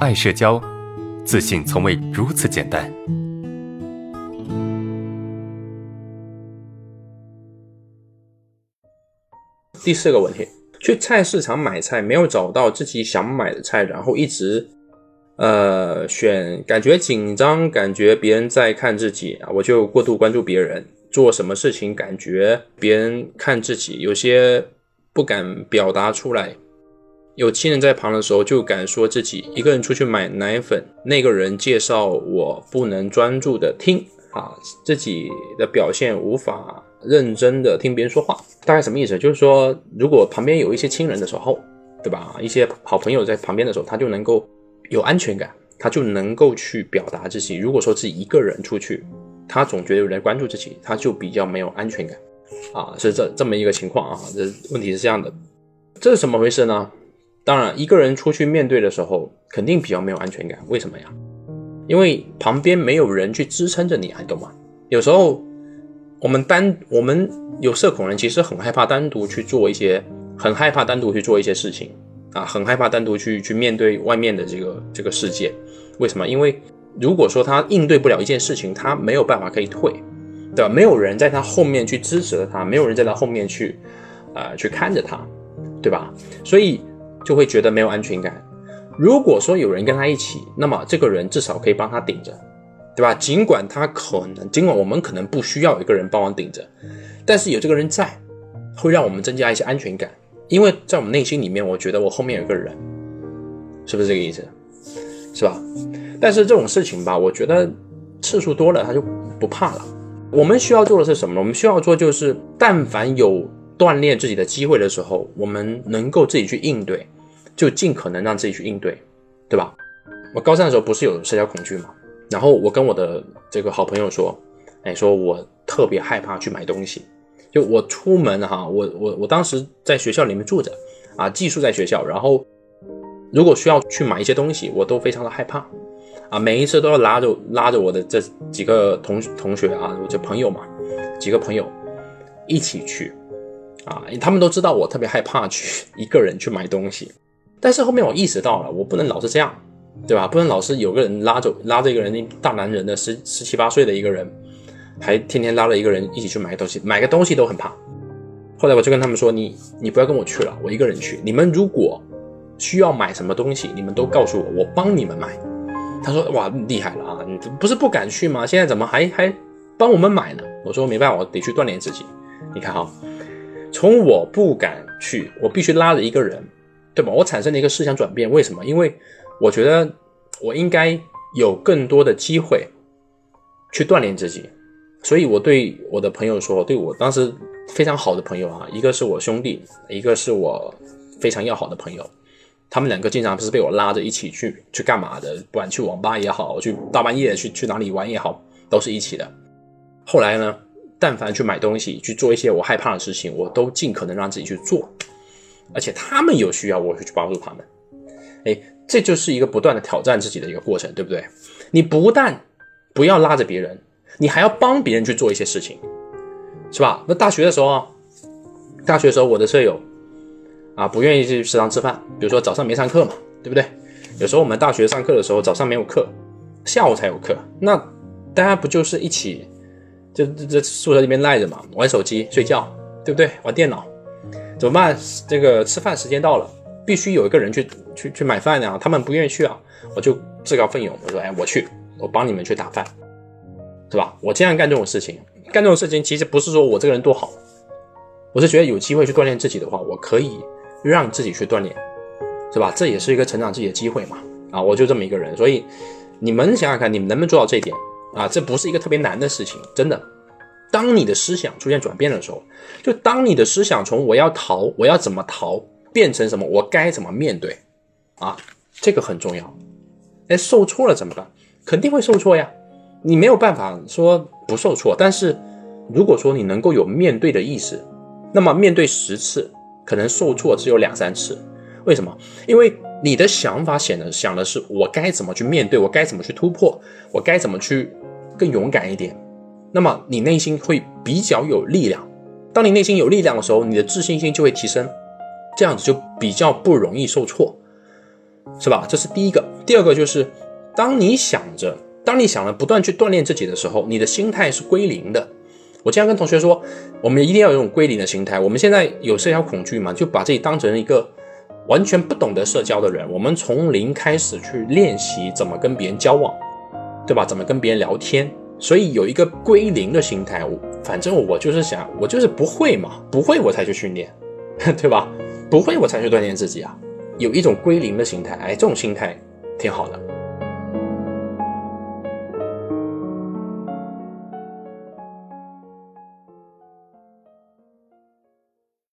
爱社交，自信从未如此简单。第四个问题，去菜市场买菜，没有找到自己想买的菜，然后一直呃选，感觉紧张，感觉别人在看自己啊，我就过度关注别人做什么事情，感觉别人看自己，有些不敢表达出来。有亲人在旁的时候，就敢说自己一个人出去买奶粉，那个人介绍我不能专注的听啊，自己的表现无法认真的听别人说话，大概什么意思？就是说，如果旁边有一些亲人的时候，对吧？一些好朋友在旁边的时候，他就能够有安全感，他就能够去表达自己。如果说自己一个人出去，他总觉得有人关注自己，他就比较没有安全感啊，是这这么一个情况啊。这问题是这样的，这是怎么回事呢？当然，一个人出去面对的时候，肯定比较没有安全感。为什么呀？因为旁边没有人去支撑着你，还懂吗？有时候我们单我们有社恐人，其实很害怕单独去做一些，很害怕单独去做一些事情啊，很害怕单独去去面对外面的这个这个世界。为什么？因为如果说他应对不了一件事情，他没有办法可以退，对吧？没有人在他后面去支持着他，没有人在他后面去啊去看着他，对吧？所以。就会觉得没有安全感。如果说有人跟他一起，那么这个人至少可以帮他顶着，对吧？尽管他可能，尽管我们可能不需要一个人帮忙顶着，但是有这个人在，会让我们增加一些安全感。因为在我们内心里面，我觉得我后面有个人，是不是这个意思？是吧？但是这种事情吧，我觉得次数多了，他就不怕了。我们需要做的是什么呢？我们需要做就是，但凡有。锻炼自己的机会的时候，我们能够自己去应对，就尽可能让自己去应对，对吧？我高三的时候不是有社交恐惧嘛，然后我跟我的这个好朋友说，哎，说我特别害怕去买东西，就我出门哈，我我我当时在学校里面住着啊，寄宿在学校，然后如果需要去买一些东西，我都非常的害怕啊，每一次都要拉着拉着我的这几个同同学啊，我这朋友嘛，几个朋友一起去。啊，他们都知道我特别害怕去一个人去买东西，但是后面我意识到了，我不能老是这样，对吧？不能老是有个人拉着拉着一个人，大男人的十十七八岁的一个人，还天天拉着一个人一起去买东西，买个东西都很怕。后来我就跟他们说：“你你不要跟我去了，我一个人去。你们如果需要买什么东西，你们都告诉我，我帮你们买。”他说：“哇，厉害了啊！你不是不敢去吗？现在怎么还还帮我们买呢？”我说：“没办法，我得去锻炼自己。你看哈。”从我不敢去，我必须拉着一个人，对吧？我产生了一个思想转变。为什么？因为我觉得我应该有更多的机会去锻炼自己。所以我对我的朋友说，对我当时非常好的朋友啊，一个是我兄弟，一个是我非常要好的朋友。他们两个经常不是被我拉着一起去去干嘛的，不管去网吧也好，去大半夜去去哪里玩也好，都是一起的。后来呢？但凡去买东西，去做一些我害怕的事情，我都尽可能让自己去做，而且他们有需要，我会去帮助他们。哎，这就是一个不断的挑战自己的一个过程，对不对？你不但不要拉着别人，你还要帮别人去做一些事情，是吧？那大学的时候，大学的时候我的舍友啊不愿意去食堂吃饭，比如说早上没上课嘛，对不对？有时候我们大学上课的时候早上没有课，下午才有课，那大家不就是一起？就在宿舍里面赖着嘛，玩手机、睡觉，对不对？玩电脑，怎么办？这个吃饭时间到了，必须有一个人去去去买饭呀。他们不愿意去啊，我就自告奋勇，我说：“哎，我去，我帮你们去打饭，是吧？”我经常干这种事情，干这种事情其实不是说我这个人多好，我是觉得有机会去锻炼自己的话，我可以让自己去锻炼，是吧？这也是一个成长自己的机会嘛。啊，我就这么一个人，所以你们想想看，你们能不能做到这一点？啊，这不是一个特别难的事情，真的。当你的思想出现转变的时候，就当你的思想从我要逃，我要怎么逃，变成什么，我该怎么面对，啊，这个很重要。哎，受挫了怎么办？肯定会受挫呀，你没有办法说不受挫。但是如果说你能够有面对的意识，那么面对十次，可能受挫只有两三次。为什么？因为你的想法显得想的是我该怎么去面对，我该怎么去突破，我该怎么去。更勇敢一点，那么你内心会比较有力量。当你内心有力量的时候，你的自信心就会提升，这样子就比较不容易受挫，是吧？这是第一个。第二个就是，当你想着，当你想着不断去锻炼自己的时候，你的心态是归零的。我经常跟同学说，我们一定要有一种归零的心态。我们现在有社交恐惧嘛，就把自己当成一个完全不懂得社交的人。我们从零开始去练习怎么跟别人交往，对吧？怎么跟别人聊天？所以有一个归零的心态。反正我就是想，我就是不会嘛，不会我才去训练，对吧？不会我才去锻炼自己啊。有一种归零的心态，哎，这种心态挺好的。